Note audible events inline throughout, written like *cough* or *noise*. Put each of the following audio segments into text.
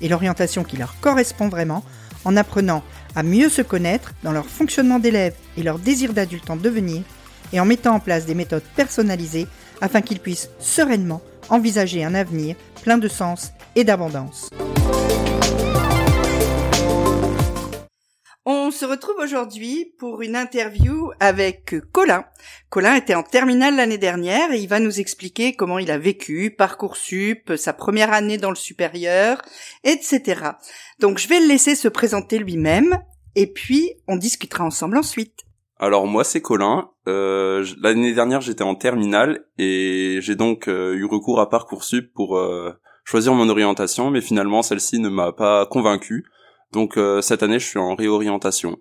et l'orientation qui leur correspond vraiment en apprenant à mieux se connaître dans leur fonctionnement d'élève et leur désir d'adulte en devenir et en mettant en place des méthodes personnalisées afin qu'ils puissent sereinement envisager un avenir plein de sens et d'abondance. Se retrouve aujourd'hui pour une interview avec Colin. Colin était en terminale l'année dernière et il va nous expliquer comment il a vécu Parcoursup, sa première année dans le supérieur, etc. Donc je vais le laisser se présenter lui-même et puis on discutera ensemble ensuite. Alors moi c'est Colin. Euh, L'année dernière j'étais en terminale et j'ai donc euh, eu recours à parcoursup pour euh, choisir mon orientation, mais finalement celle-ci ne m'a pas convaincu. Donc euh, cette année, je suis en réorientation.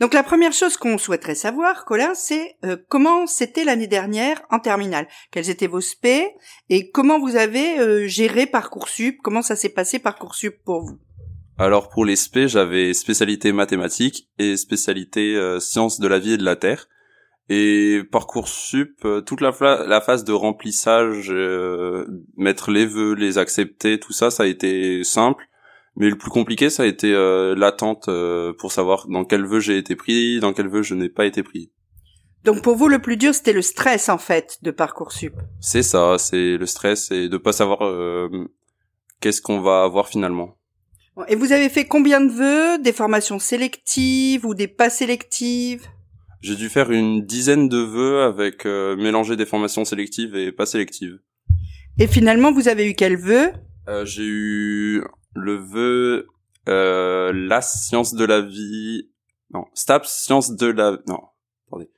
Donc la première chose qu'on souhaiterait savoir, Colin, c'est euh, comment c'était l'année dernière en terminale? Quels étaient vos spé et comment vous avez euh, géré Parcoursup? Comment ça s'est passé Parcoursup pour vous? Alors pour les spé, j'avais spécialité mathématiques et spécialité sciences de la vie et de la terre. Et Parcoursup, toute la, la phase de remplissage, mettre les vœux, les accepter, tout ça, ça a été simple. Mais le plus compliqué, ça a été euh, l'attente euh, pour savoir dans quel vœu j'ai été pris, dans quel vœu je n'ai pas été pris. Donc pour vous, le plus dur, c'était le stress en fait de parcoursup. C'est ça, c'est le stress et de pas savoir euh, qu'est-ce qu'on va avoir finalement. Et vous avez fait combien de vœux? Des formations sélectives ou des pas sélectives? J'ai dû faire une dizaine de vœux avec mélanger des formations sélectives et pas sélectives. Et finalement, vous avez eu quel vœu? J'ai eu le vœu euh, la science de la vie non STAPS science de la non attendez.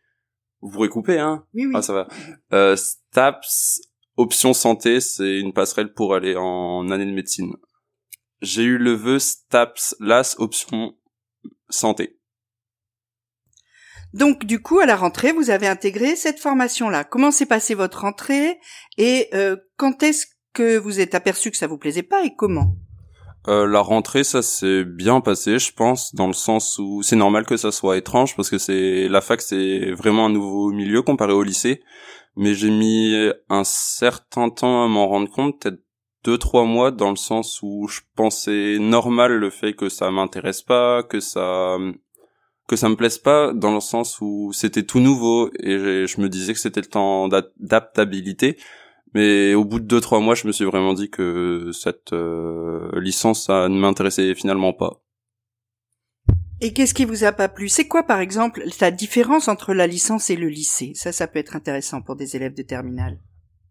Vous pourrez couper hein? Oui oui. Ah ça va. Euh, STAPS option santé c'est une passerelle pour aller en année de médecine. J'ai eu le vœu STAPS LAS option santé. Donc du coup, à la rentrée, vous avez intégré cette formation-là. Comment s'est passée votre rentrée? Et euh, quand est-ce que vous êtes aperçu que ça vous plaisait pas et comment? Euh, la rentrée, ça s'est bien passé, je pense, dans le sens où c'est normal que ça soit étrange parce que c'est la fac, c'est vraiment un nouveau milieu comparé au lycée. Mais j'ai mis un certain temps à m'en rendre compte, peut-être deux trois mois, dans le sens où je pensais normal le fait que ça m'intéresse pas, que ça que ça me plaise pas, dans le sens où c'était tout nouveau et je me disais que c'était le temps d'adaptabilité. Mais au bout de deux trois mois, je me suis vraiment dit que cette euh, licence, ça ne m'intéressait finalement pas. Et qu'est-ce qui vous a pas plu? C'est quoi, par exemple, la différence entre la licence et le lycée? Ça, ça peut être intéressant pour des élèves de terminale.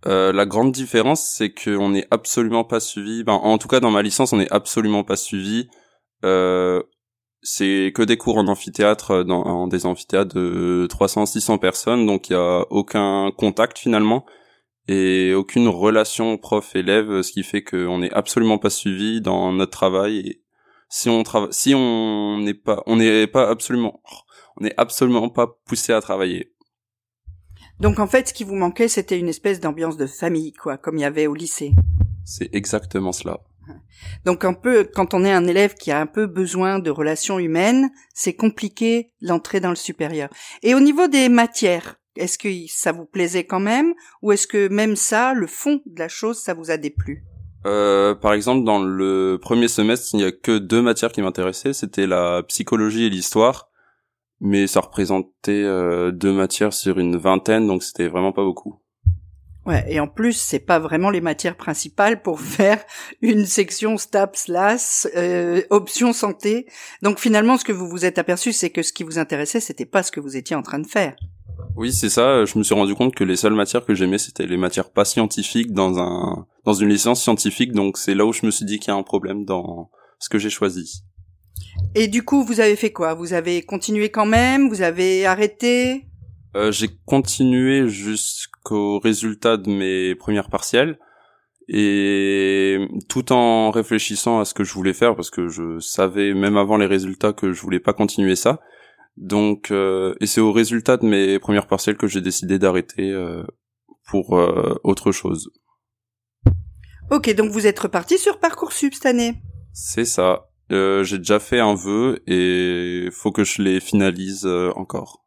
Euh, la grande différence, c'est qu'on n'est absolument pas suivi. Ben, en tout cas, dans ma licence, on n'est absolument pas suivi. Euh, c'est que des cours en amphithéâtre, dans en des amphithéâtres de 300-600 personnes, donc il y a aucun contact finalement et aucune relation prof-élève, ce qui fait qu'on n'est absolument pas suivi dans notre travail. Et si on travaille, si on n'est pas, on n'est pas absolument, on n'est absolument pas poussé à travailler. Donc en fait, ce qui vous manquait, c'était une espèce d'ambiance de famille, quoi, comme il y avait au lycée. C'est exactement cela. Donc un peu, quand on est un élève qui a un peu besoin de relations humaines, c'est compliqué l'entrée dans le supérieur. Et au niveau des matières, est-ce que ça vous plaisait quand même ou est-ce que même ça, le fond de la chose, ça vous a déplu? Euh, par exemple, dans le premier semestre, il n'y a que deux matières qui m'intéressaient, c'était la psychologie et l'histoire, mais ça représentait euh, deux matières sur une vingtaine, donc c'était vraiment pas beaucoup. Ouais, et en plus, c'est pas vraiment les matières principales pour *laughs* faire une section STAPS, LAS, euh, option santé. Donc finalement, ce que vous vous êtes aperçu, c'est que ce qui vous intéressait, c'était pas ce que vous étiez en train de faire. Oui, c'est ça. Je me suis rendu compte que les seules matières que j'aimais, c'était les matières pas scientifiques dans un dans une licence scientifique. Donc c'est là où je me suis dit qu'il y a un problème dans ce que j'ai choisi. Et du coup, vous avez fait quoi? Vous avez continué quand même? Vous avez arrêté? Euh, J'ai continué jusqu'au résultat de mes premières partielles. et tout en réfléchissant à ce que je voulais faire parce que je savais même avant les résultats que je voulais pas continuer ça. Donc euh, et c'est au résultat de mes premières partielles que j'ai décidé d'arrêter euh, pour euh, autre chose. Ok, donc vous êtes reparti sur Parcoursup cette année. C'est ça. j'ai déjà fait un vœu et faut que je les finalise encore.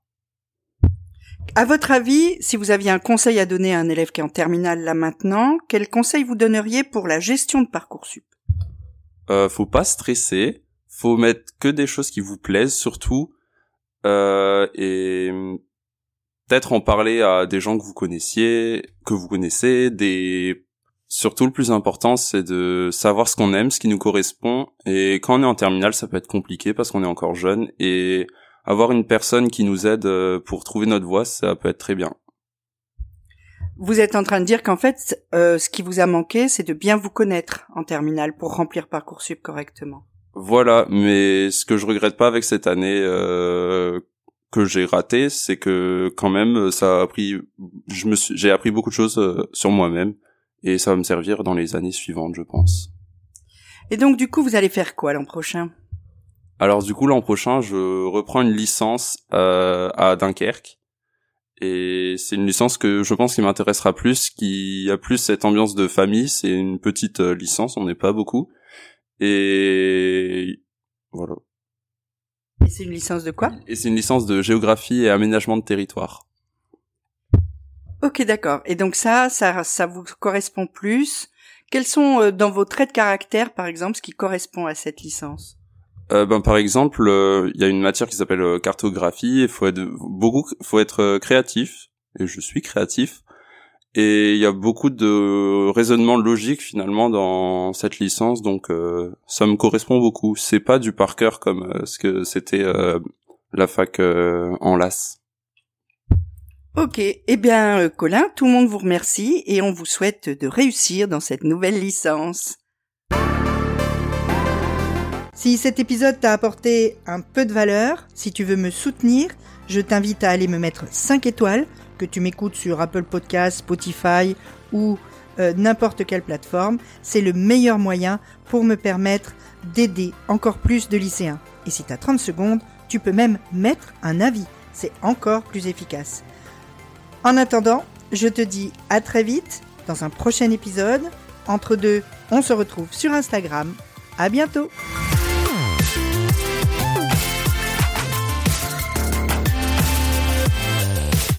À votre avis, si vous aviez un conseil à donner à un élève qui est en terminale là maintenant, quel conseil vous donneriez pour la gestion de Parcoursup? Euh, Faut pas stresser, faut mettre que des choses qui vous plaisent surtout, euh, et peut-être en parler à des gens que vous connaissiez, que vous connaissez, des surtout le plus important c'est de savoir ce qu'on aime, ce qui nous correspond, et quand on est en terminale ça peut être compliqué parce qu'on est encore jeune et avoir une personne qui nous aide euh, pour trouver notre voie, ça peut être très bien. Vous êtes en train de dire qu'en fait, euh, ce qui vous a manqué, c'est de bien vous connaître en terminale pour remplir Parcoursup correctement. Voilà, mais ce que je regrette pas avec cette année euh, que j'ai raté, c'est que quand même, ça a appris, je me j'ai appris beaucoup de choses euh, sur moi-même et ça va me servir dans les années suivantes, je pense. Et donc, du coup, vous allez faire quoi l'an prochain? Alors du coup l'an prochain, je reprends une licence euh, à Dunkerque et c'est une licence que je pense qui m'intéressera plus, qui a plus cette ambiance de famille. C'est une petite euh, licence, on n'est pas beaucoup et voilà. Et c'est une licence de quoi? Et c'est une licence de géographie et aménagement de territoire. Ok, d'accord. Et donc ça, ça, ça vous correspond plus? Quels sont euh, dans vos traits de caractère, par exemple, ce qui correspond à cette licence? Euh, ben par exemple, euh, il y a une matière qui s'appelle euh, cartographie. Il faut être beaucoup, faut être créatif. Et je suis créatif. Et il y a beaucoup de raisonnement logique finalement dans cette licence, donc ça me correspond beaucoup. C'est pas du par cœur comme ce que c'était la fac en LAS. Ok, eh bien Colin, tout le monde vous remercie et on vous souhaite de réussir dans cette nouvelle licence. Si cet épisode t'a apporté un peu de valeur, si tu veux me soutenir, je t'invite à aller me mettre 5 étoiles, que tu m'écoutes sur Apple Podcasts, Spotify ou euh, n'importe quelle plateforme. C'est le meilleur moyen pour me permettre d'aider encore plus de lycéens. Et si tu as 30 secondes, tu peux même mettre un avis. C'est encore plus efficace. En attendant, je te dis à très vite dans un prochain épisode. Entre deux, on se retrouve sur Instagram. À bientôt!